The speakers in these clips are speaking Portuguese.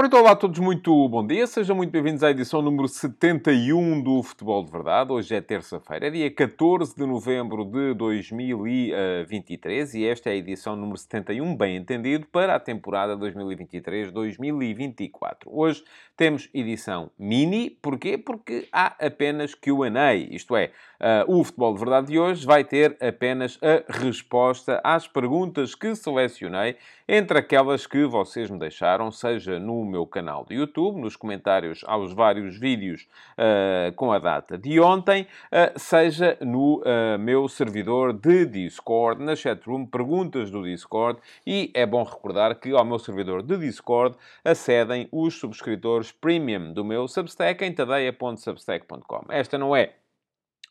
Ora, então, olá a todos, muito bom dia. Sejam muito bem-vindos à edição número 71 do Futebol de Verdade. Hoje é terça-feira, é dia 14 de novembro de 2023 e esta é a edição número 71, bem entendido, para a temporada 2023-2024. Hoje temos edição mini, porquê? Porque há apenas Q&A, isto é, uh, o Futebol de Verdade de hoje vai ter apenas a resposta às perguntas que selecionei entre aquelas que vocês me deixaram, seja no meu canal de YouTube, nos comentários aos vários vídeos uh, com a data de ontem, uh, seja no meu servidor de Discord, na chatroom, perguntas do Discord, e é bom recordar que ao meu servidor de Discord acedem os subscritores premium do meu Substack em tadeia.substack.com. Esta não é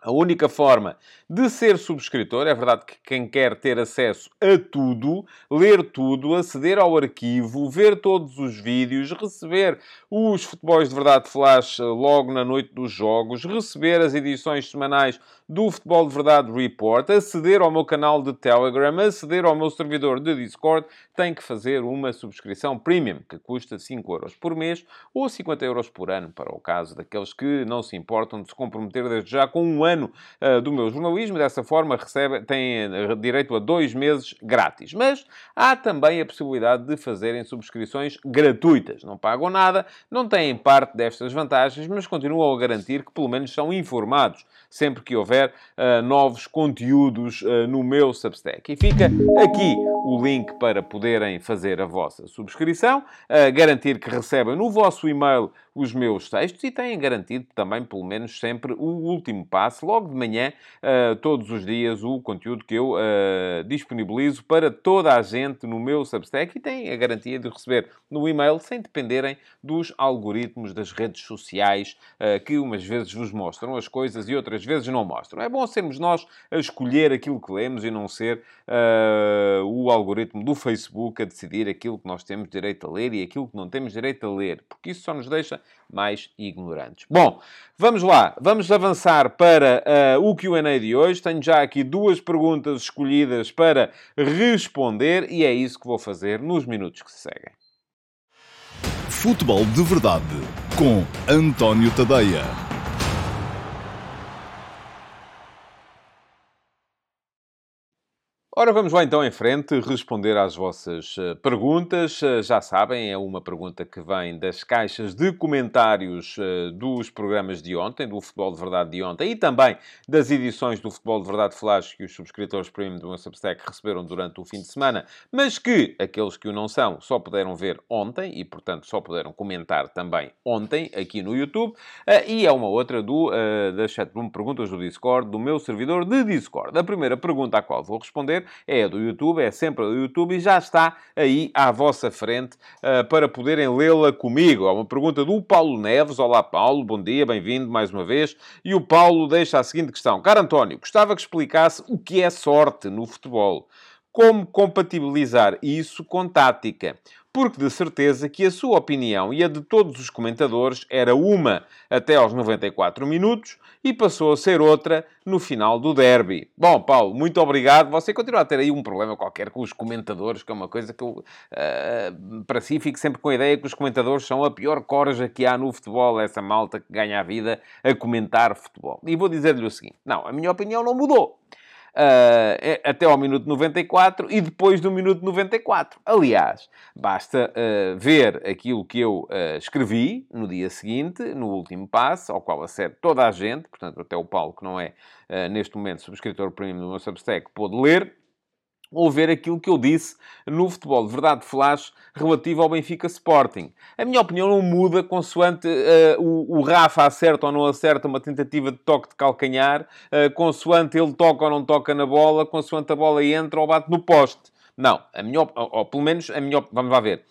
a única forma de ser subscritor, é verdade que quem quer ter acesso a tudo, ler tudo, aceder ao arquivo, ver todos os vídeos, receber os futebols de verdade flash logo na noite dos jogos, receber as edições semanais do Futebol de Verdade Report, aceder ao meu canal de Telegram, aceder ao meu servidor de Discord, tem que fazer uma subscrição premium, que custa 5 euros por mês ou 50 euros por ano, para o caso daqueles que não se importam de se comprometer desde já com um ano uh, do meu jornalismo. Dessa forma, recebe, tem eh, direito a dois meses grátis. Mas há também a possibilidade de fazerem subscrições gratuitas. Não pagam nada, não têm parte destas vantagens, mas continuam a garantir que pelo menos são informados sempre que houver uh, novos conteúdos uh, no meu Substack. E fica aqui o link para poderem fazer a vossa subscrição, uh, garantir que recebem no vosso e-mail os meus textos e têm garantido também, pelo menos sempre, o último passo, logo de manhã, uh, todos os dias, o conteúdo que eu uh, disponibilizo para toda a gente no meu Substack e têm a garantia de receber no e-mail sem dependerem dos algoritmos das redes sociais uh, que umas vezes vos mostram as coisas e outras vezes não mostram. É bom sermos nós a escolher aquilo que lemos e não ser o algoritmo do Facebook a decidir aquilo que nós temos direito a ler e aquilo que não temos direito a ler, porque isso só nos deixa mais ignorantes. Bom, vamos lá, vamos avançar para uh, o QA de hoje. Tenho já aqui duas perguntas escolhidas para responder e é isso que vou fazer nos minutos que se seguem. Futebol de Verdade com António Tadeia. Ora, vamos lá então em frente responder às vossas eh, perguntas. Eh, já sabem, é uma pergunta que vem das caixas de comentários eh, dos programas de ontem, do Futebol de Verdade de ontem, e também das edições do Futebol de Verdade Flash que os subscritores premium do meu Substack receberam durante o fim de semana, mas que aqueles que o não são só puderam ver ontem e, portanto, só puderam comentar também ontem aqui no YouTube. E é uma outra do, da chatroom Perguntas do Discord, do meu servidor de Discord. A primeira pergunta à qual vou responder é do YouTube, é sempre do YouTube e já está aí à vossa frente uh, para poderem lê-la comigo. Há uma pergunta do Paulo Neves. Olá, Paulo, bom dia, bem-vindo mais uma vez. E o Paulo deixa a seguinte questão: Caro António, gostava que explicasse o que é sorte no futebol. Como compatibilizar isso com tática? Porque de certeza que a sua opinião e a de todos os comentadores era uma até aos 94 minutos e passou a ser outra no final do derby. Bom, Paulo, muito obrigado. Você continua a ter aí um problema qualquer com os comentadores, que é uma coisa que eu, uh, para si, fico sempre com a ideia que os comentadores são a pior corja que há no futebol, essa malta que ganha a vida a comentar futebol. E vou dizer-lhe o seguinte: não, a minha opinião não mudou uh, até ao minuto 94 e depois do minuto 94. Aliás, basta uh, ver aquilo que eu uh, escrevi no dia seguinte, no último passo, ao qual acede toda a gente, portanto, até o Paulo, que não é neste momento subscritor premium do meu Substack, pôde ler ou ver aquilo que eu disse no Futebol de Verdade Flash relativo ao Benfica Sporting. A minha opinião não muda consoante uh, o, o, Rafa acerta ou não acerta uma tentativa de toque de calcanhar, uh, consoante ele toca ou não toca na bola, consoante a bola entra ou bate no poste. Não, a minha, ou, ou pelo menos a minha, vamos lá ver.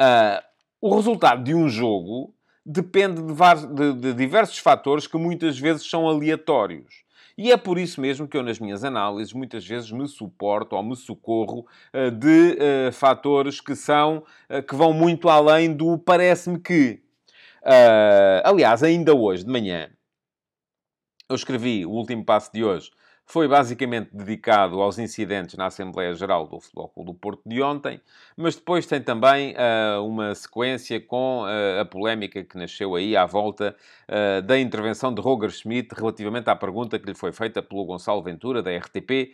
Uh, o resultado de um jogo depende de, de, de diversos fatores que muitas vezes são aleatórios. E é por isso mesmo que eu, nas minhas análises, muitas vezes me suporto ou me socorro uh, de uh, fatores que são, uh, que vão muito além do parece-me que. aliás, ainda hoje de manhã, eu escrevi o último passo de hoje foi basicamente dedicado aos incidentes na Assembleia Geral do Futebol Clube do Porto de ontem, mas depois tem também uh, uma sequência com uh, a polémica que nasceu aí à volta uh, da intervenção de Roger Schmidt relativamente à pergunta que lhe foi feita pelo Gonçalo Ventura, da RTP,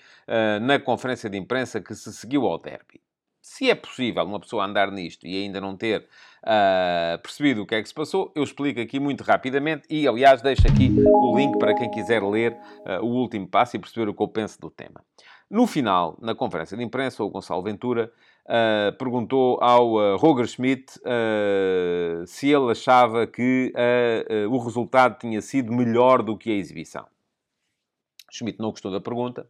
na conferência de imprensa que se seguiu ao derby se é possível uma pessoa andar nisto e ainda não ter uh, percebido o que é que se passou, eu explico aqui muito rapidamente e, aliás, deixo aqui o link para quem quiser ler uh, o último passo e perceber o que eu penso do tema. No final, na conferência de imprensa, o Gonçalo Ventura uh, perguntou ao Roger Schmidt se ele achava que o resultado tinha sido melhor do que a exibição. Schmidt não gostou da pergunta,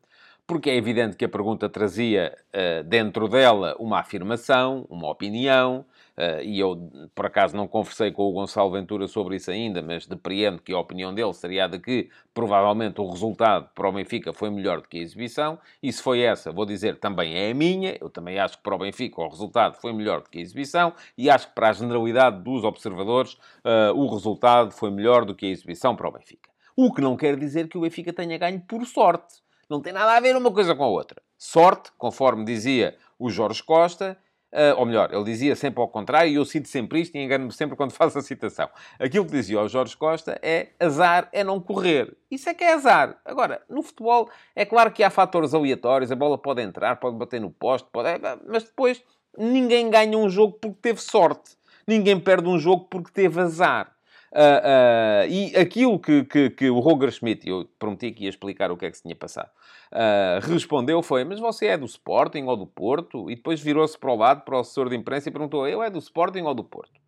porque é evidente que a pergunta trazia uh, dentro dela uma afirmação, uma opinião, uh, e eu, por acaso, não conversei com o Gonçalo Ventura sobre isso ainda, mas depreendo que a opinião dele seria a de que, provavelmente, o resultado para o Benfica foi melhor do que a exibição, e se foi essa, vou dizer, também é a minha, eu também acho que para o Benfica o resultado foi melhor do que a exibição, e acho que para a generalidade dos observadores uh, o resultado foi melhor do que a exibição para o Benfica. O que não quer dizer que o Benfica tenha ganho por sorte. Não tem nada a ver uma coisa com a outra. Sorte, conforme dizia o Jorge Costa, Uh, ou melhor, ele dizia sempre ao contrário, e eu cito sempre isto e engano-me sempre quando faço a citação. Aquilo que dizia o Jorge Costa é azar é não correr. Isso é que é azar. Agora, no futebol, é claro que há fatores aleatórios, a bola pode entrar, pode bater no poste, pode... mas depois ninguém ganha um jogo porque teve sorte. Ninguém perde um jogo porque teve azar. Uh, uh, e aquilo que, que, que, o Roger Schmidt, eu prometi que ia explicar o que é que se tinha passado, uh, respondeu foi, mas você é do Sporting ou do Porto? E depois virou-se para o lado, para o assessor de imprensa e perguntou, eu é do Sporting ou do Porto?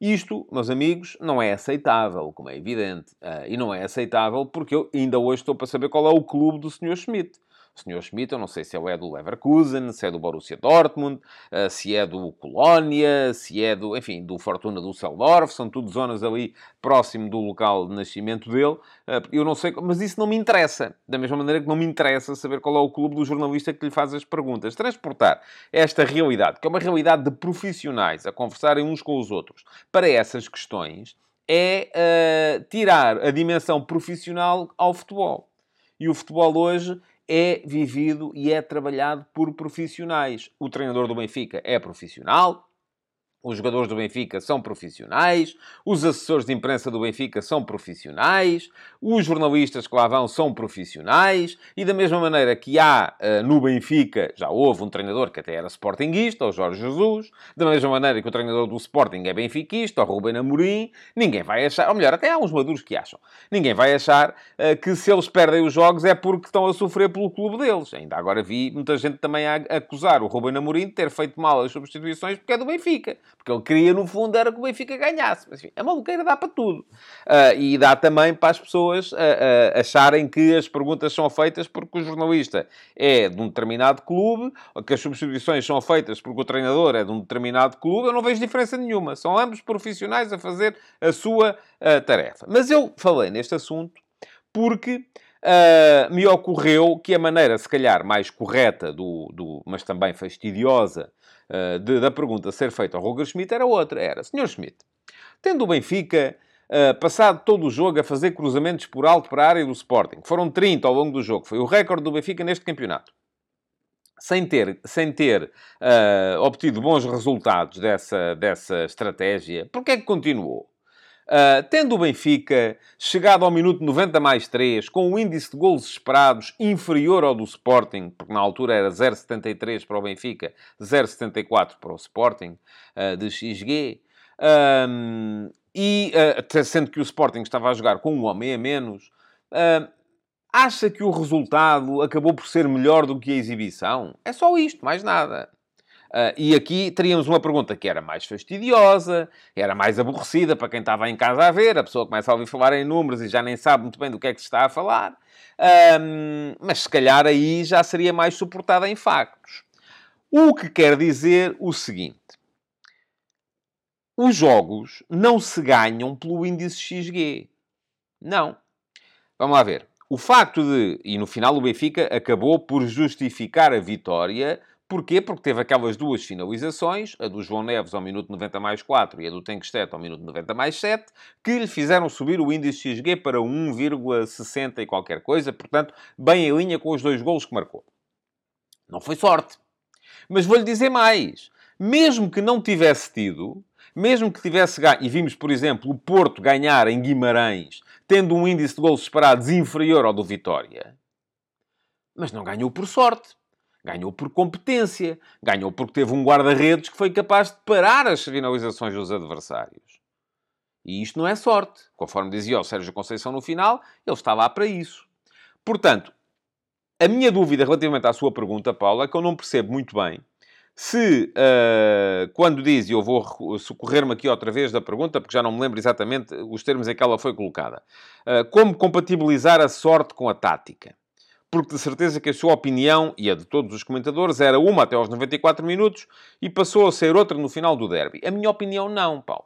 Isto, meus amigos, não é aceitável, como é evidente. e não é aceitável porque eu ainda hoje estou para saber qual é o clube do Sr. Schmidt. Sr. Schmidt, eu não sei se é do Leverkusen, se é do Borussia Dortmund, eh, se é do Colónia, se é do, enfim, do Fortuna do Düsseldorf, são tudo zonas ali próximo do local de nascimento dele. Eh, eu não sei, mas isso não me interessa. Da mesma maneira que não me interessa saber qual é o clube do jornalista que lhe faz as perguntas. Transportar esta realidade, que é uma realidade de profissionais a conversarem uns com os outros, para essas questões, é uh, tirar a dimensão profissional ao futebol. E o futebol hoje é vivido e é trabalhado por profissionais. O treinador do Benfica é profissional, os jogadores do Benfica são profissionais, os assessores de imprensa do Benfica são profissionais, os jornalistas que lá vão são profissionais, e da mesma maneira que há uh, no Benfica, já houve um treinador que até era sportinguista, o Jorge Jesus, da mesma maneira que o treinador do Sporting é benfiquista, o Ruben Amorim, ninguém vai achar, ou melhor, até há uns maduros que acham, ninguém vai achar uh, que se eles perdem os jogos é porque estão a sofrer pelo clube deles. Ainda agora vi muita gente também a acusar o Ruben Amorim de ter feito mal as substituições porque é do Benfica porque ele queria, no fundo, era que o Benfica ganhasse. Mas, enfim, a maluqueira dá para tudo. Uh, e dá também para as pessoas uh, uh, acharem que as perguntas são feitas porque o jornalista é de um determinado clube, ou que as substituições são feitas porque o treinador é de um determinado clube. Eu não vejo diferença nenhuma. São ambos profissionais a fazer a sua tarefa. Mas eu falei neste assunto porque... Uh, me ocorreu que a maneira, se calhar, mais correta, do, do mas também fastidiosa, uh, de, da pergunta ser feita ao Roger Schmidt era outra. Era, Sr. Schmidt, tendo o Benfica uh, passado todo o jogo a fazer cruzamentos por alto para a área do Sporting, foram 30 ao longo do jogo, foi o recorde do Benfica neste campeonato. Sem ter, sem ter uh, obtido bons resultados dessa, dessa estratégia, porquê é que continuou? Uh, tendo o Benfica chegado ao minuto 90 mais 3, com um índice de golos esperados inferior ao do Sporting, porque na altura era 0,73 para o Benfica, 0,74 para o Sporting, uh, de XG, um, e uh, sendo que o Sporting estava a jogar com um homem a menos, acha que o resultado acabou por ser melhor do que a exibição? É só isto, mais nada. Uh, e aqui teríamos uma pergunta que era mais fastidiosa, era mais aborrecida para quem estava em casa a ver, a pessoa começa a ouvir falar em números e já nem sabe muito bem do que é que se está a falar, mas se calhar aí já seria mais suportada em factos. O que quer dizer o seguinte: os jogos não se ganham pelo índice XG. Não. Vamos lá ver. O facto de, e no final o Benfica acabou por justificar a vitória Porquê? Porque teve aquelas duas finalizações, a do João Neves ao minuto 90 mais 4 e a do Tenkstedt ao minuto 90 mais 7, que lhe fizeram subir o índice XG para 1,60 e qualquer coisa, portanto, bem em linha com os dois golos que marcou. Não foi sorte. Mas vou-lhe dizer mais. Mesmo que não tivesse tido, mesmo que tivesse ganho, e vimos, por exemplo, o Porto ganhar em Guimarães, tendo um índice de golos esperados inferior ao do Vitória, mas não ganhou por sorte. Ganhou por competência. Ganhou porque teve um guarda-redes que foi capaz de parar as finalizações dos adversários. E isto não é sorte. Conforme dizia o Sérgio Conceição no final, ele está lá para isso. Portanto, a minha dúvida relativamente à sua pergunta, Paula, é que eu não percebo muito bem se, uh, quando diz, e eu vou socorrer-me aqui outra vez da pergunta, porque já não me lembro exatamente os termos em que ela foi colocada, uh, como compatibilizar a sorte com a tática? Porque de certeza que a sua opinião, e a de todos os comentadores, era uma até aos 94 minutos e passou a ser outra no final do derby. A minha opinião não, Paulo.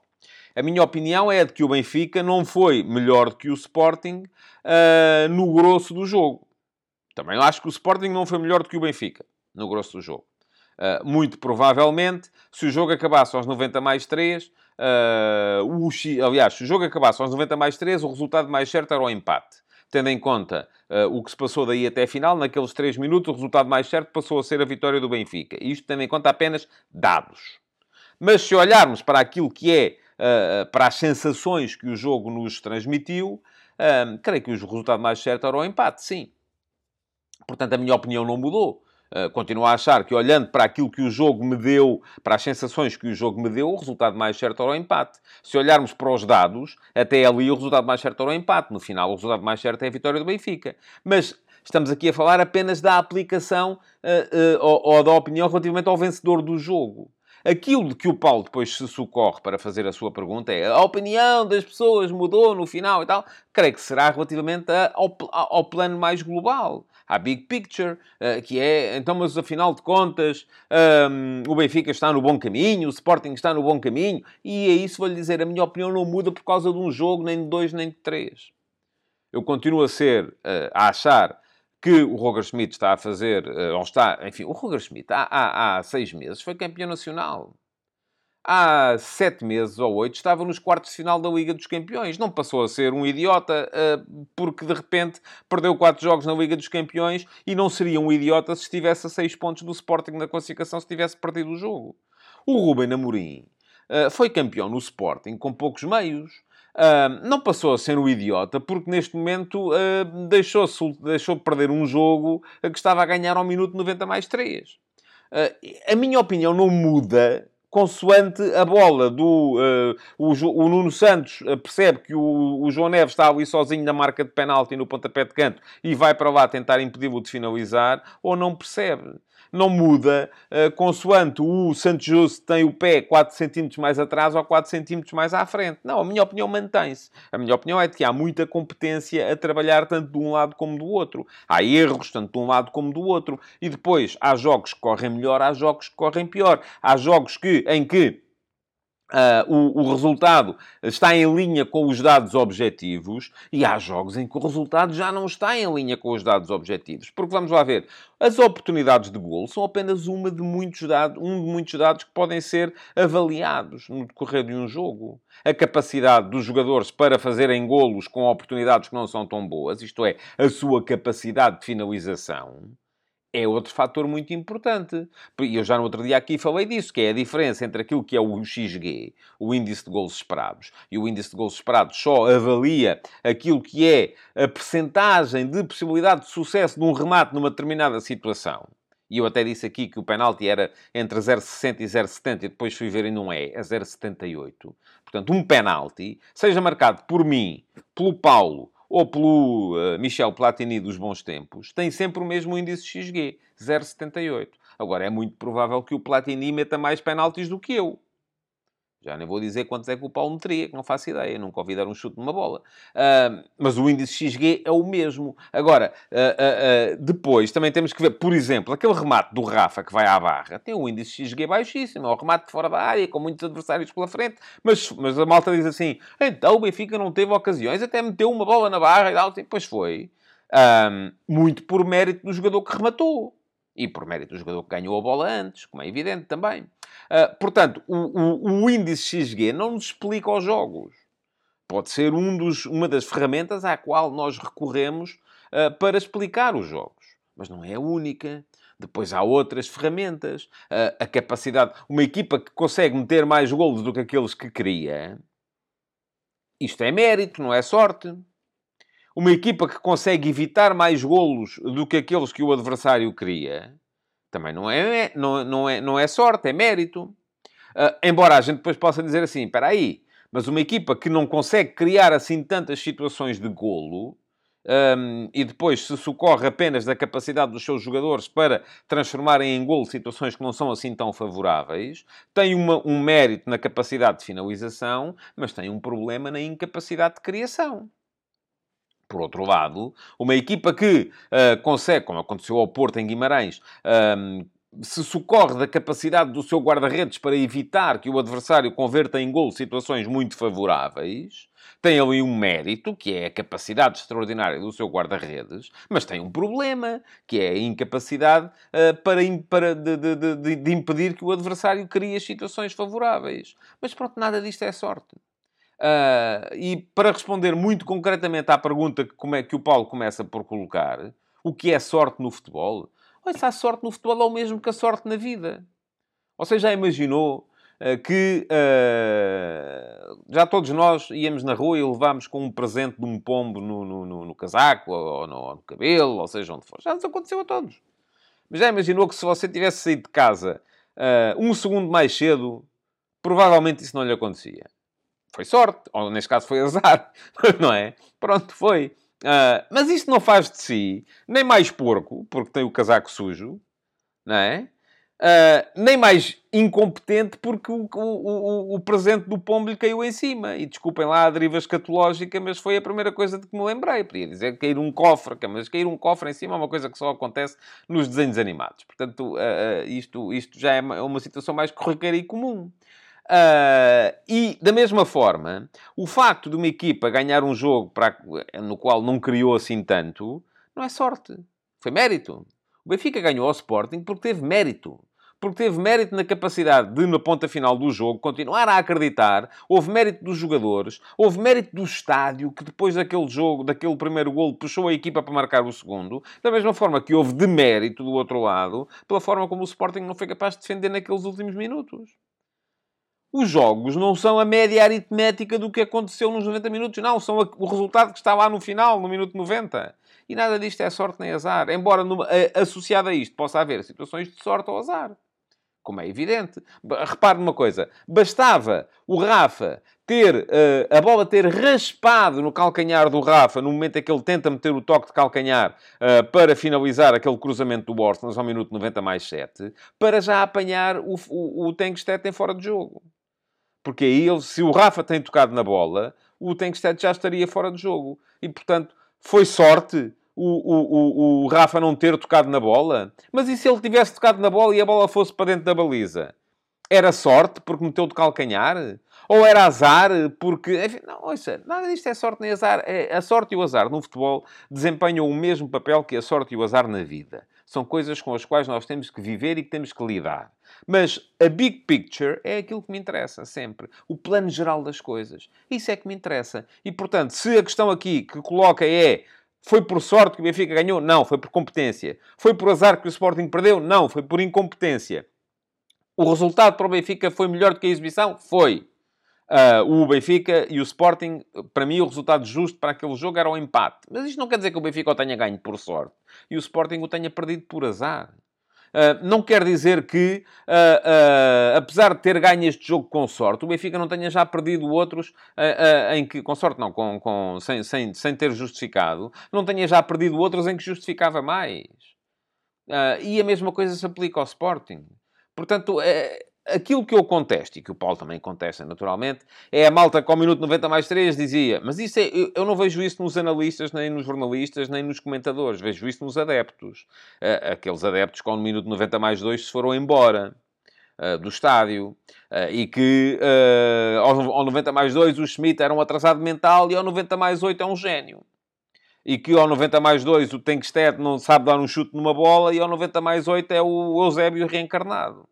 A minha opinião é de que o Benfica não foi melhor do que o Sporting uh, no grosso do jogo. Também acho que o Sporting não foi melhor do que o Benfica no grosso do jogo. Uh, muito provavelmente, se o jogo acabasse aos 90 mais 3, uh, o, aliás, se o jogo acabasse aos 90 mais 3, o resultado mais certo era o empate tendo em conta uh, o que se passou daí até a final, naqueles 3 minutos, o resultado mais certo passou a ser a vitória do Benfica. Isto tendo em conta apenas dados. Mas se olharmos para aquilo que é, uh, para as sensações que o jogo nos transmitiu, uh, creio que o resultado mais certo era o empate, sim. Portanto, a minha opinião não mudou. Uh, continuo a achar que, olhando para aquilo que o jogo me deu, para as sensações que o jogo me deu, o resultado mais certo era o empate. Se olharmos para os dados, até ali o resultado mais certo era o empate. No final, o resultado mais certo é a vitória do Benfica. Mas estamos aqui a falar apenas da aplicação uh, uh, ou, ou da opinião relativamente ao vencedor do jogo. Aquilo de que o Paulo depois se socorre para fazer a sua pergunta é a opinião das pessoas mudou no final e tal. Creio que será relativamente ao, ao plano mais global à big picture, uh, que é, então, mas afinal de contas, um, o Benfica está no bom caminho, o Sporting está no bom caminho, e é isso, vou-lhe dizer, a minha opinião não muda por causa de um jogo, nem de dois, nem de três. Eu continuo a ser, uh, a achar que o Roger Schmidt está a fazer, uh, ou está, enfim, o Roger Schmidt há, há, há seis meses foi campeão nacional há sete meses ou oito estava nos quartos de final da Liga dos Campeões. Não passou a ser um idiota uh, porque de repente perdeu quatro jogos na Liga dos Campeões e não seria um idiota se estivesse a seis pontos do Sporting na classificação se tivesse perdido o jogo. O Ruben Amorim uh, foi campeão no Sporting com poucos meios. Uh, não passou a ser um idiota porque neste momento uh, deixou, deixou perder um jogo que estava a ganhar ao minuto 90 mais 3. Uh, a minha opinião não muda consoante a bola do... Uh, o, o, Nuno Santos eh, percebe que o, o, João Neves está ali sozinho na marca de penalti no pontapé de canto e vai para lá tentar impedi-lo de finalizar, ou não percebe não muda uh, consoante o Santos Justo tem o pé 4 cm mais atrás ou 4 cm mais à frente. Não, a minha opinião mantém-se. A minha opinião é de que há muita competência a trabalhar tanto de um lado como do outro. Há erros tanto de um lado como do outro. E depois há jogos que correm melhor, há jogos que correm pior. Há jogos que, em que Uh, o, o, resultado está em linha com os dados objetivos e há jogos em que o resultado já não está em linha com os dados objetivos. Porque vamos lá ver, as oportunidades de gol são apenas uma de muitos dados, um de muitos dados que podem ser avaliados no decorrer de um jogo. A capacidade dos jogadores para fazerem golos com oportunidades que não são tão boas, isto é, a sua capacidade de finalização é outro fator muito importante. E eu já no outro dia aqui falei disso, que é a diferença entre aquilo que é o XG, o índice de gols esperados, e o índice de gols esperados só avalia aquilo que é a percentagem de possibilidade de sucesso de um remate numa determinada situação. E eu até disse aqui que o penalti era entre 0,60 e 0,70 e depois fui ver e não é, é 0,78. Portanto, um penalti, seja marcado por mim, pelo Paulo ou pelo uh, Michel Platini dos bons tempos, tem sempre o mesmo índice XG, 0,78. Agora, é muito provável que o Platini meta mais penaltis do que eu. Já nem vou dizer quantos é que o Paulo meteria, que não faço ideia, nunca ouvi dar um chute numa bola. Uh, mas o índice XG é o mesmo. Agora, uh, uh, depois também temos que ver, por exemplo, aquele remate do Rafa que vai à barra tem um índice XG baixíssimo, é um remate de fora da área, com muitos adversários pela frente, mas, mas a malta diz assim: então o Benfica não teve ocasiões, até meteu uma bola na barra e tal, depois foi. muito por mérito do jogador que rematou. E por mérito do jogador que ganhou a bola antes, como é evidente também. Uh, portanto, o, o, o, índice XG não nos explica os jogos. Pode ser um dos, uma das ferramentas à qual nós recorremos uh, para explicar os jogos. Mas não é a única. Depois há outras ferramentas. Uh, a capacidade... Uma equipa que consegue meter mais golos do que aqueles que queria... Isto é mérito, não é sorte. Uma equipa que consegue evitar mais golos do que aqueles que o adversário queria, também não é, não, não é, não é sorte, é mérito. Uh, embora a gente depois possa dizer assim, espera aí, mas uma equipa que não consegue criar assim tantas situações de golo, um, e depois se socorre apenas da capacidade dos seus jogadores para transformarem em golo situações que não são assim tão favoráveis, tem uma, um mérito na capacidade de finalização, mas tem um problema na incapacidade de criação. Por outro lado, uma equipa que uh, consegue, como aconteceu ao Porto em Guimarães, um, se socorre da capacidade do seu guarda-redes para evitar que o adversário converta em gol situações muito favoráveis, tem ali um mérito, que é a capacidade extraordinária do seu guarda-redes, mas tem um problema, que é a incapacidade uh, para, para de, de, de, de, impedir que o adversário crie as situações favoráveis. Mas pronto, nada disto é sorte. Uh, e para responder muito concretamente à pergunta que, como é, que o Paulo começa por colocar, o que é sorte no futebol? Olha, se a sorte no futebol é o mesmo que a sorte na vida. Você já imaginou uh, que uh, já todos nós íamos na rua e levámos com um presente de um pombo no, no, no, no casaco, ou no, ou no, cabelo, ou seja, onde for. Já nos aconteceu a todos. Mas já imaginou que se você tivesse saído de casa um segundo mais cedo, provavelmente isso não lhe acontecia foi sorte, ou neste caso foi azar, não é? Pronto, foi. Uh, mas isto não faz de si nem mais porco, porque tem o casaco sujo, não é? Uh, nem mais incompetente porque o, o, o, o, presente do pombo lhe caiu em cima. E desculpem lá a deriva escatológica, mas foi a primeira coisa de que me lembrei. Podia dizer cair um cofre, mas cair um cofre em cima é uma coisa que só acontece nos desenhos animados. Portanto, uh, isto, isto já é uma, uma situação mais corriqueira e comum. Uh, e, da mesma forma, o facto de uma equipa ganhar um jogo para, no qual não criou assim tanto, não é sorte. Foi mérito. O Benfica ganhou ao Sporting porque teve mérito. Porque teve mérito na capacidade de, na ponta final do jogo, continuar a acreditar. Houve mérito dos jogadores. Houve mérito do estádio, que depois daquele jogo, daquele primeiro golo, puxou a equipa para marcar o segundo. Da mesma forma que houve de mérito do outro lado, pela forma como o Sporting não foi capaz de defender naqueles últimos minutos. Os jogos não são a média aritmética do que aconteceu nos 90 minutos, não. São o resultado que está lá no final, no minuto 90. E nada disto é sorte nem azar. Embora associado a isto possa haver situações de sorte ou azar. Como é evidente. Repare numa coisa. Bastava o Rafa ter uh, a bola ter raspado no calcanhar do Rafa no momento em que ele tenta meter o toque de calcanhar uh, para finalizar aquele cruzamento do Borstens ao minuto 90 mais 7, para já apanhar o, o, o fora de jogo. Porque aí, ele, se o Rafa tem tocado na bola, o Tenkstedt já estaria fora de jogo. E, portanto, foi sorte o, o, o, o Rafa não ter tocado na bola? Mas e se ele tivesse tocado na bola e a bola fosse para dentro da baliza? Era sorte porque meteu de calcanhar? Ou era azar porque... Enfim, não, ouça, nada disto é sorte nem azar. É, a sorte e o azar no futebol desempenham o mesmo papel que a sorte e o azar na vida. São coisas com as quais nós temos que viver e que temos que lidar. Mas a big picture é aquilo que me interessa sempre. O plano geral das coisas. Isso é que me interessa. E, portanto, se a questão aqui que coloca é foi por sorte que o Benfica ganhou? Não, foi por competência. Foi por azar que o Sporting perdeu? Não, foi por incompetência. O resultado para o Benfica foi melhor do que a exibição? Foi. Uh, o Benfica e o Sporting, para mim, o resultado justo para aquele jogo era o empate. Mas isto não quer dizer que o Benfica o tenha ganho por sorte e o Sporting o tenha perdido por azar. Uh, não quer dizer que, uh, apesar de ter ganho este jogo com sorte, o Benfica não tenha já perdido outros em que, com sorte não, com, com, sem, sem, sem ter justificado, não tenha já perdido outros em que justificava mais. e a mesma coisa se aplica ao Sporting. Portanto, é, aquilo que eu contesto, e que o Paulo também contesta naturalmente, é a malta com o minuto 90 mais 3 dizia, mas isso é, eu não vejo isso nos analistas, nem nos jornalistas, nem nos comentadores, vejo isso nos adeptos. Uh, aqueles adeptos com o minuto 90 mais 2 se foram embora. Uh, do estádio uh, e que uh, ao, ao 90 mais 2 o Schmidt era um atrasado mental e ao 90 mais 8 é um gênio. e que ao 90 mais 2 o Tenkstedt não sabe dar um chute numa bola e ao 90 mais 8 é o Eusébio reencarnado.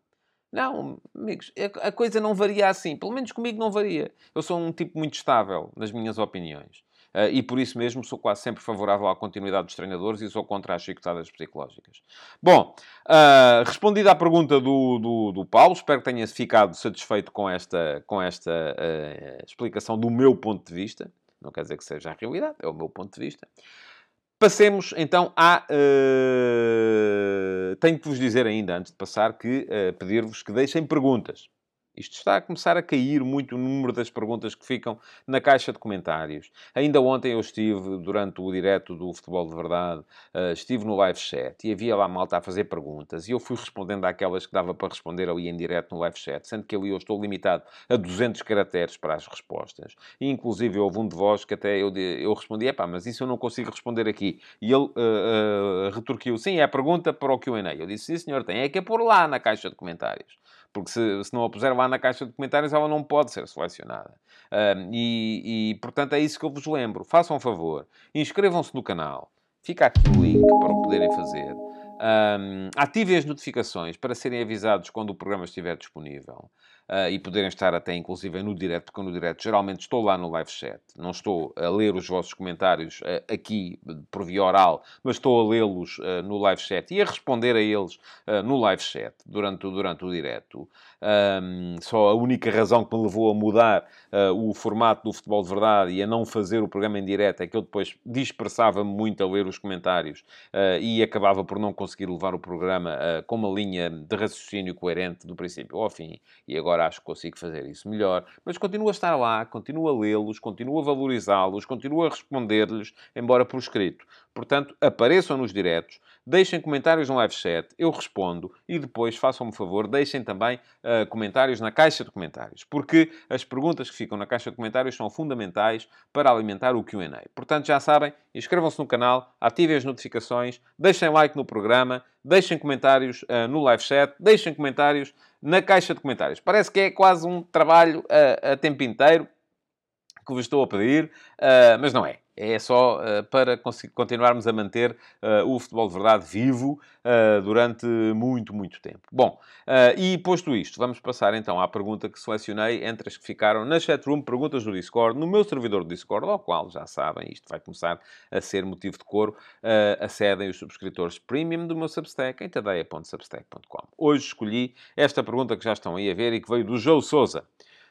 Não, amigos, a coisa não varia assim. Pelo menos comigo não varia. Eu sou um tipo muito estável nas minhas opiniões. Uh, e por isso mesmo sou quase sempre favorável à continuidade dos treinadores e sou contra as chicotadas psicológicas. Bom, uh, respondida à pergunta do, do, do, Paulo, espero que tenha ficado satisfeito com esta, com esta uh, explicação do meu ponto de vista. Não quer dizer que seja a realidade, é o meu ponto de vista. Passemos então a. Uh... Tenho que vos dizer ainda, antes de passar, que uh, pedir-vos que deixem perguntas. Isto está a começar a cair muito o número das perguntas que ficam na caixa de comentários. Ainda ontem eu estive, durante o direto do Futebol de Verdade, uh, estive no live chat e havia lá malta a fazer perguntas e eu fui respondendo àquelas que dava para responder ali em direto no live chat, sendo que ali eu estou limitado a 200 caracteres para as respostas. E, inclusive, houve um de vós que até eu, eu respondi, é pá, mas isso eu não consigo responder aqui. E ele uh, uh, retorquiu, sim, é a pergunta para o Q&A. Eu disse, sim senhor, tem é que é pôr lá na caixa de comentários. Porque se, se não a puser lá na caixa de comentários, ela não pode ser selecionada. Um, e, e, portanto, é isso que eu vos lembro. Façam um favor. Inscrevam-se no canal. Fica aqui o link para o poderem fazer. Um, ativem as notificações para serem avisados quando o programa estiver disponível uh, e poderem estar até inclusive no direto, porque no direto geralmente estou lá no live chat, não estou a ler os vossos comentários uh, aqui por via oral, mas estou a lê-los uh, no live chat e a responder a eles no live chat durante, durante o direto. Um, só a única razão que me levou a mudar o formato do futebol de verdade e a não fazer o programa em direto é que eu depois dispersava-me muito a ler os comentários e acabava por não conseguir levar o programa com uma linha de raciocínio coerente do princípio ao fim. E agora agora acho que consigo fazer isso melhor, mas continuo a estar lá, continuo a lê-los, continuo a valorizá-los, continuo a responder-lhes, embora por escrito. Portanto, apareçam nos diretos, deixem comentários no live chat, eu respondo e depois, façam-me favor, deixem também uh, comentários na caixa de comentários, porque as perguntas que ficam na caixa de comentários são fundamentais para alimentar o QA. Portanto, já sabem, inscrevam-se no canal, ativem as notificações, deixem like no programa, deixem comentários uh, no live chat, deixem comentários na caixa de comentários. Parece que é quase um trabalho a, a tempo inteiro que vos estou a pedir, uh, mas não é. É só uh, para continuarmos a manter uh, o futebol de verdade vivo uh, durante muito, muito tempo. Bom, e posto isto, vamos passar então à pergunta que selecionei entre as que ficaram na chatroom, perguntas do Discord, no meu servidor do Discord, ao qual, já sabem, isto vai começar a ser motivo de coro, acedem os subscritores premium do meu Substack em tadeia.substack.com. Hoje escolhi esta pergunta que já estão aí a ver e que veio do João Souza.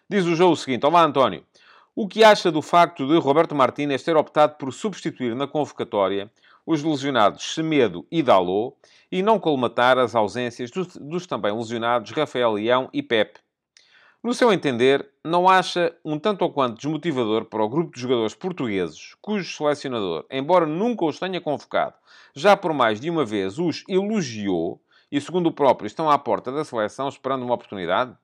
Diz o João o seguinte: Olá, António. O que acha do facto de Roberto Martínez ter optado por substituir na convocatória os lesionados Semedo e Dalot e não colmatar as ausências dos, dos também lesionados Rafael Leão e Pepe? No seu entender, não acha um tanto ou quanto desmotivador para o grupo de jogadores portugueses, cujo selecionador, embora nunca os tenha convocado, já por mais de uma vez os elogiou e, segundo o próprio, estão à porta da seleção esperando uma oportunidade?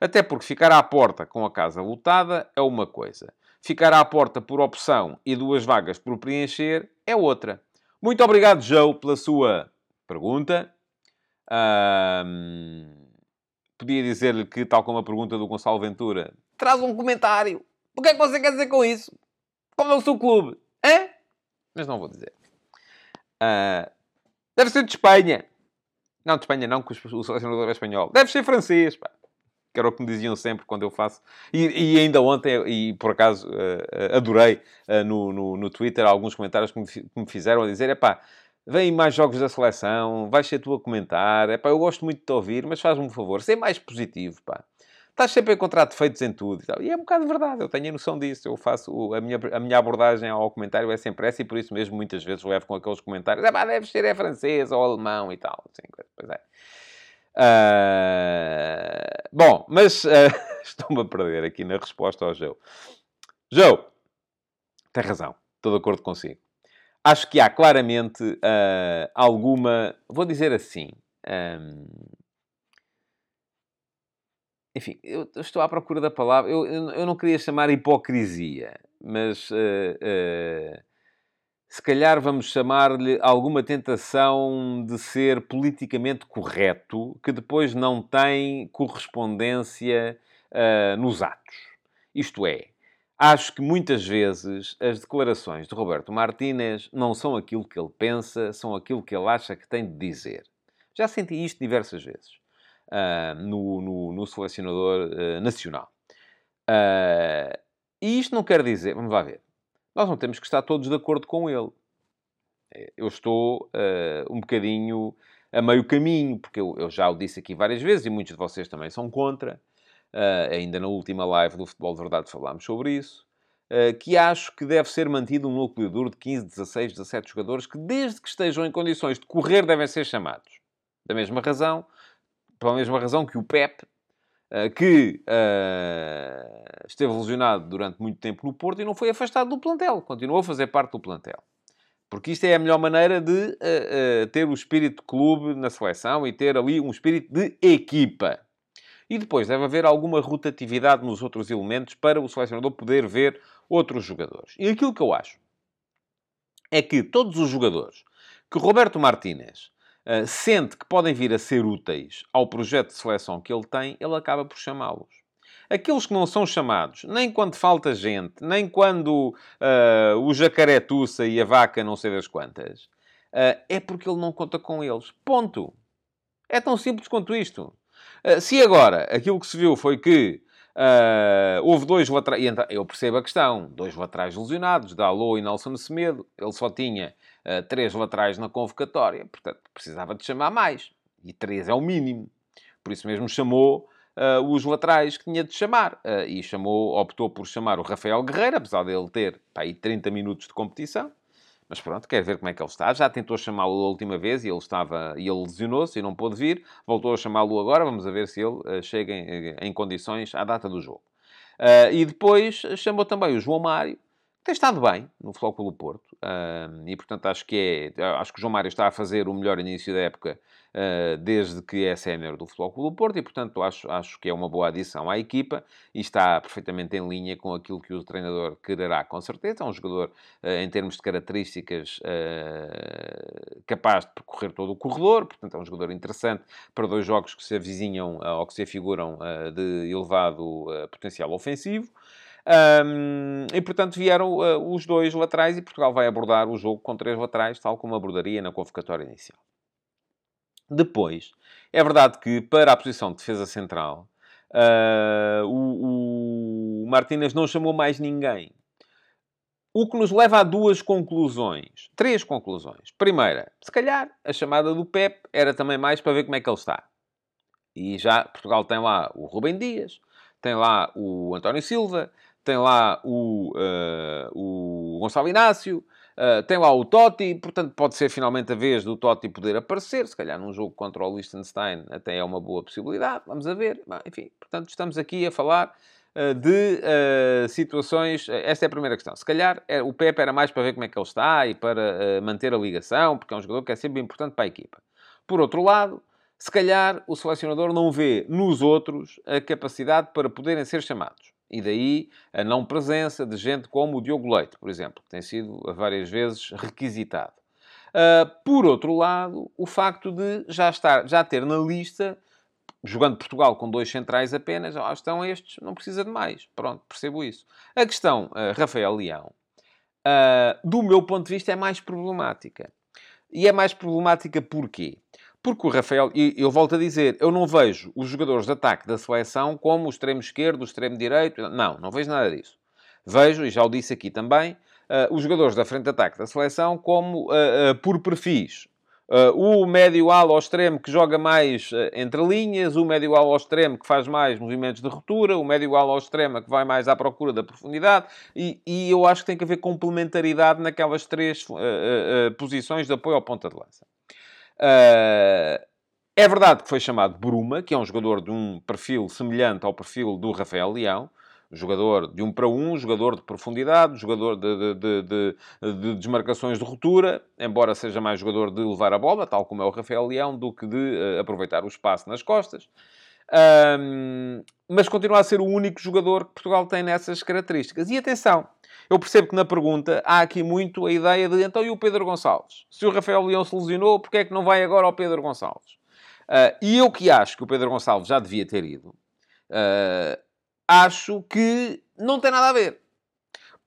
Até porque ficar à porta com a casa lotada é uma coisa. Ficar à porta por opção e duas vagas por preencher é outra. Muito obrigado, Joe, pela sua pergunta. Podia dizer-lhe que, tal como a pergunta do Gonçalo Ventura, traz um comentário. O que é que você quer dizer com isso? Qual é o seu clube? Hã? Mas não vou dizer. Uh, deve ser de Espanha. Não, de Espanha não, porque o selecionador é espanhol. Deve ser francês, pá que era o que me diziam sempre quando eu faço. E, e ainda ontem, e por acaso uh, adorei uh, no, no, no, Twitter alguns comentários que me, que me fizeram a dizer: é pá, vem mais jogos da seleção, vais ser tu a comentar, é pá, eu gosto muito de te ouvir, mas faz-me um favor, ser mais positivo, pá. Estás sempre a encontrar defeitos em tudo e é um bocado verdade, eu tenho a noção disso. Eu faço, a minha, a minha abordagem ao comentário é sempre essa e por isso mesmo muitas vezes levo com aqueles comentários, é pá, deve ser é francês ou alemão e tal. Assim, pois é. Uh, bom, mas uh, estou-me a perder aqui na resposta ao Joe. Joe, tem razão, estou de acordo consigo. Acho que há claramente uh, alguma, vou dizer assim, um, enfim, eu, estou à procura da palavra, eu, eu, eu, não queria chamar hipocrisia, mas se calhar vamos chamar-lhe alguma tentação de ser politicamente correto, que depois não tem correspondência uh, nos atos. Isto é, acho que muitas vezes as declarações de Roberto Martínez não são aquilo que ele pensa, são aquilo que ele acha que tem de dizer. Já senti isto diversas vezes uh, no, no, no, selecionador uh, nacional. E isto não quer dizer, vamos lá ver, nós não temos que estar todos de acordo com ele. Eu estou um bocadinho a meio caminho, porque eu, eu, já o disse aqui várias vezes e muitos de vocês também são contra. Uh, ainda na última live do Futebol de Verdade falámos sobre isso. Uh, que acho que deve ser mantido um núcleo duro de 15, 16, 17 jogadores que, desde que estejam em condições de correr, devem ser chamados. Da mesma razão, pela mesma razão que o Pep, uh, que esteve lesionado durante muito tempo no Porto e não foi afastado do plantel, continuou a fazer parte do plantel. Porque isto é a melhor maneira de uh, uh, ter o espírito de clube na seleção e ter ali um espírito de equipa. E depois deve haver alguma rotatividade nos outros elementos para o selecionador poder ver outros jogadores. E aquilo que eu acho é que todos os jogadores que Roberto Martínez uh, sente que podem vir a ser úteis ao projeto de seleção que ele tem, ele acaba por chamá-los. Aqueles que não são chamados, nem quando falta gente, nem quando uh, o jacaré tussa e a vaca não sei das quantas, uh, é porque ele não conta com eles. Ponto. É tão simples quanto isto. Se agora aquilo que se viu foi que Uh, houve dois laterais, eu percebo a questão, dois laterais lesionados, Dalot e Nelson Semedo, ele só tinha uh, três laterais na convocatória, portanto precisava de chamar mais, e três é o mínimo, por isso mesmo chamou uh, os laterais que tinha de chamar. E chamou, optou por chamar o Rafael Guerreiro, apesar dele ter aí 30 minutos de competição. Mas pronto, quer ver como é que ele está. Já tentou chamá-lo a última vez e ele estava e ele lesionou-se e não pôde vir. Voltou a chamá-lo agora. Vamos ver se ele uh, chega em, em, condições à data do jogo. Uh, e depois chamou também o João Mário, tem estado bem no Flóculo Porto. Uh, e portanto acho que é. Acho que o João Mário está a fazer o melhor início da época eh, desde que é sénior do Futebol Clube do Porto e, portanto, acho, acho que é uma boa adição à equipa e está perfeitamente em linha com aquilo que o treinador quererá, com certeza. É um jogador, eh, em termos de características, eh, capaz de percorrer todo o corredor, portanto, é um jogador interessante para dois jogos que se avizinham ou que se afiguram de elevado potencial ofensivo. Um, e portanto vieram uh, os dois laterais e Portugal vai abordar o jogo com três laterais, tal como abordaria na convocatória inicial. Depois, é verdade que para a posição de defesa central, uh, o, o Martínez não chamou mais ninguém. O que nos leva a duas conclusões. Três conclusões. Primeira, se calhar a chamada do Pep era também mais para ver como é que ele está. E já Portugal tem lá o Rubem Dias, tem lá o António Silva, tem lá o, uh, o Gonçalo Inácio, Uh, tem lá o Totti, portanto pode ser finalmente a vez do Totti poder aparecer, se calhar num jogo contra o Liechtenstein até é uma boa possibilidade, vamos a ver. Enfim, portanto estamos aqui a falar uh, de uh, situações... Esta é a primeira questão. Se calhar é, o Pepe era mais para ver como é que ele está e para manter a ligação, porque é um jogador que é sempre importante para a equipa. Por outro lado, se calhar o selecionador não vê nos outros a capacidade para poderem ser chamados. E daí a não presença de gente como o Diogo Leite, por exemplo, que tem sido várias vezes requisitado. Uh, por outro lado, o facto de já, estar, já ter na lista, jogando Portugal com dois centrais apenas, ah, estão estes, não precisa de mais. Pronto, percebo isso. A questão, uh, Rafael Leão, uh, do meu ponto de vista, é mais problemática. E é mais problemática porquê? Porque o Rafael, e eu volto a dizer, eu não vejo os jogadores de ataque da seleção como o extremo esquerdo, o extremo direito. Não, não vejo nada disso. Vejo, e já o disse aqui também, uh, os jogadores da frente de ataque da seleção como uh, uh, por perfis. o médio ala ao extremo que joga mais entre linhas, o médio ala ao extremo que faz mais movimentos de ruptura, o médio ala ao extremo que vai mais à procura da profundidade, e, e eu acho que tem que haver complementaridade naquelas três posições de apoio ao ponta de lança. Uh, é verdade que foi chamado Bruma, que é um jogador de um perfil semelhante ao perfil do Rafael Leão, jogador de um para um, jogador de profundidade, jogador de, de, de, de, desmarcações de ruptura, embora seja mais jogador de levar a bola, tal como é o Rafael Leão, do que de uh, aproveitar o espaço nas costas. Um, mas continua a ser o único jogador que Portugal tem nessas características. E atenção, eu percebo que na pergunta há aqui muito a ideia de então e o Pedro Gonçalves? Se o Rafael Leão se lesionou, porquê é que não vai agora ao Pedro Gonçalves? Uh, e eu que acho que o Pedro Gonçalves já devia ter ido, uh, acho que não tem nada a ver.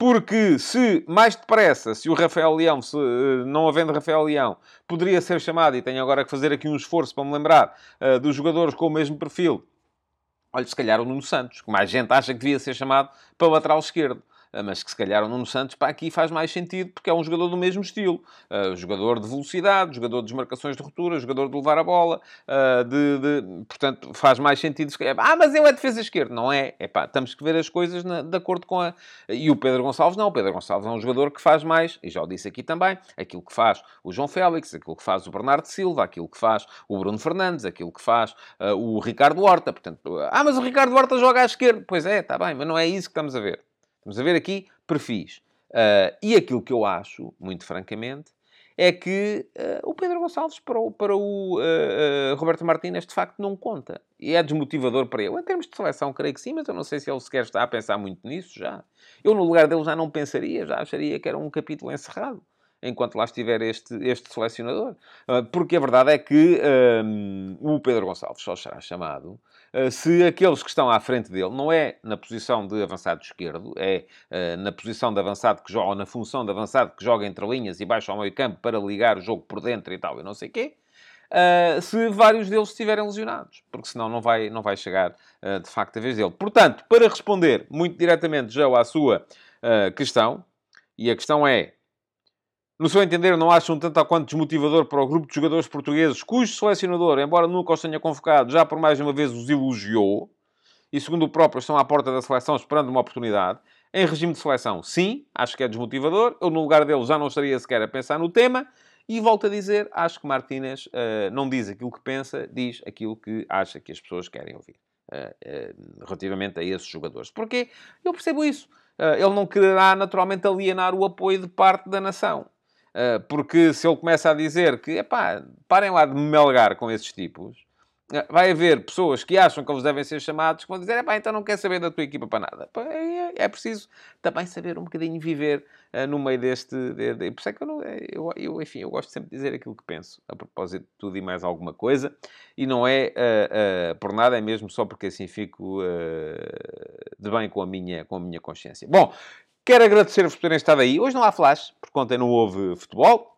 porque se mais depressa, se o Rafael Leão, se, uh, não havendo Rafael Leão, poderia ser chamado, e tenho agora que fazer aqui um esforço para me lembrar uh, dos jogadores com o mesmo perfil, olha, se calhar o Nuno Santos, que mais gente acha que devia ser chamado para lateral esquerdo. Ah, mas que se calhar o Nuno Santos para aqui faz mais sentido porque é um jogador do mesmo estilo. Uh, jogador de velocidade, jogador de desmarcações de ruptura, jogador de levar a bola, uh, de, de, portanto faz mais sentido. Ah, mas ele é defesa esquerda. Não é. é pá, temos que ver as coisas na, de acordo com a... E o Pedro Gonçalves não. O Pedro Gonçalves é um jogador que faz mais, e já o disse aqui também, aquilo que faz o João Félix, aquilo que faz o Bernardo Silva, aquilo que faz o Bruno Fernandes, aquilo que faz uh, o Ricardo Horta. Portanto, ah, mas o Ricardo Horta joga à esquerda. Pois é, está bem, mas não é isso que estamos a ver. Estamos a ver aqui perfis. Uh, e aquilo que eu acho, muito francamente, é que uh, o Pedro Gonçalves para o, para o uh, Roberto Martínez de facto não conta. E é desmotivador para ele. Em termos de seleção, creio que sim, mas eu não sei se ele sequer está a pensar muito nisso já. Eu, no lugar dele, já não pensaria, já acharia que era um capítulo encerrado enquanto lá estiver este, este selecionador. Porque a verdade é que um, o Pedro Gonçalves só será chamado se aqueles que estão à frente dele não é na posição de avançado esquerdo, é uh, na posição de avançado que joga, ou na função de avançado que joga entre linhas e baixa ao meio campo para ligar o jogo por dentro e tal, e não sei o quê, uh, se vários deles estiverem lesionados, porque senão não vai, não vai chegar uh, de facto a vez dele. Portanto, para responder muito diretamente, já à sua questão, e a questão é no seu entender, não acham tanto a quanto desmotivador para o grupo de jogadores portugueses, cujo selecionador, embora nunca os tenha convocado, já por mais uma vez os elogiou, e segundo o próprio, estão à porta da seleção esperando uma oportunidade. Em regime de seleção, sim, acho que é desmotivador. Eu, no lugar dele, já não estaria sequer a pensar no tema. E volto a dizer, acho que Martínez uh, não diz aquilo que pensa, diz aquilo que acha que as pessoas querem ouvir. Uh, uh, relativamente a esses jogadores. Porque eu percebo isso. ele não quererá naturalmente alienar o apoio de parte da nação. Ah, porque se ele começa a dizer que, epá, parem lá de me melgar com esses tipos, ah, vai haver pessoas que acham que eles devem ser chamados que vão dizer, epá, então não quer saber da tua equipa para nada. É, é preciso também saber um bocadinho viver uh, no meio deste... De, por isso é que eu, não, eu, eu, enfim, eu gosto sempre de dizer aquilo que penso, a propósito de tudo e mais alguma coisa, e não é uh, uh, por nada, é mesmo só porque assim fico de bem com a, minha, com a minha consciência. Bom, Quero agradecer-vos por terem estado aí. Hoje não há flash, porque ontem não houve futebol.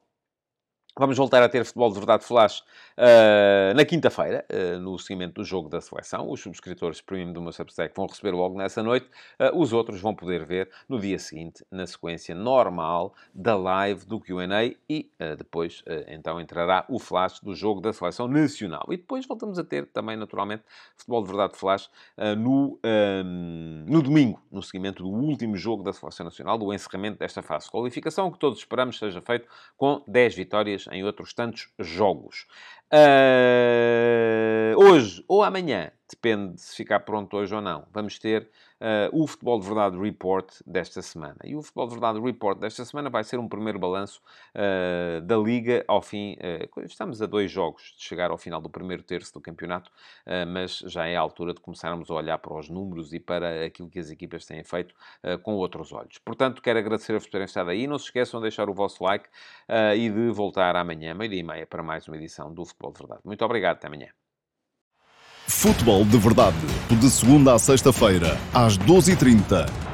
Vamos voltar a ter futebol de verdade flash uh, na quinta-feira, uh, no seguimento do jogo da seleção. Os subscritores premium do meu Substack vão receber logo nessa noite. Uh, os outros vão poder ver no dia seguinte, na sequência normal da live do Q&A e depois, então, entrará o flash do jogo da seleção nacional. E depois voltamos a ter também, naturalmente, futebol de verdade flash no, no domingo, no seguimento do último jogo da seleção nacional, do encerramento desta fase de qualificação, que todos esperamos seja feito com 10 vitórias em outros tantos jogos. Uh, hoje ou amanhã, depende se ficar pronto hoje ou não, vamos ter uh, o Futebol de Verdade Report desta semana. E o Futebol de Verdade Report desta semana vai ser um primeiro balanço uh, da Liga ao fim. Estamos a dois jogos de chegar ao final do primeiro terço do campeonato, mas já é a altura de começarmos a olhar para os números e para aquilo que as equipas têm feito com outros olhos. Portanto, quero agradecer-vos por terem estado aí. Não se esqueçam de deixar o vosso like e de voltar amanhã, meio-dia e meia, para mais uma edição do Futebol de Verdade. Muito obrigado, até amanhã. Futebol de Verdade, de segunda a sexta-feira, às 12h30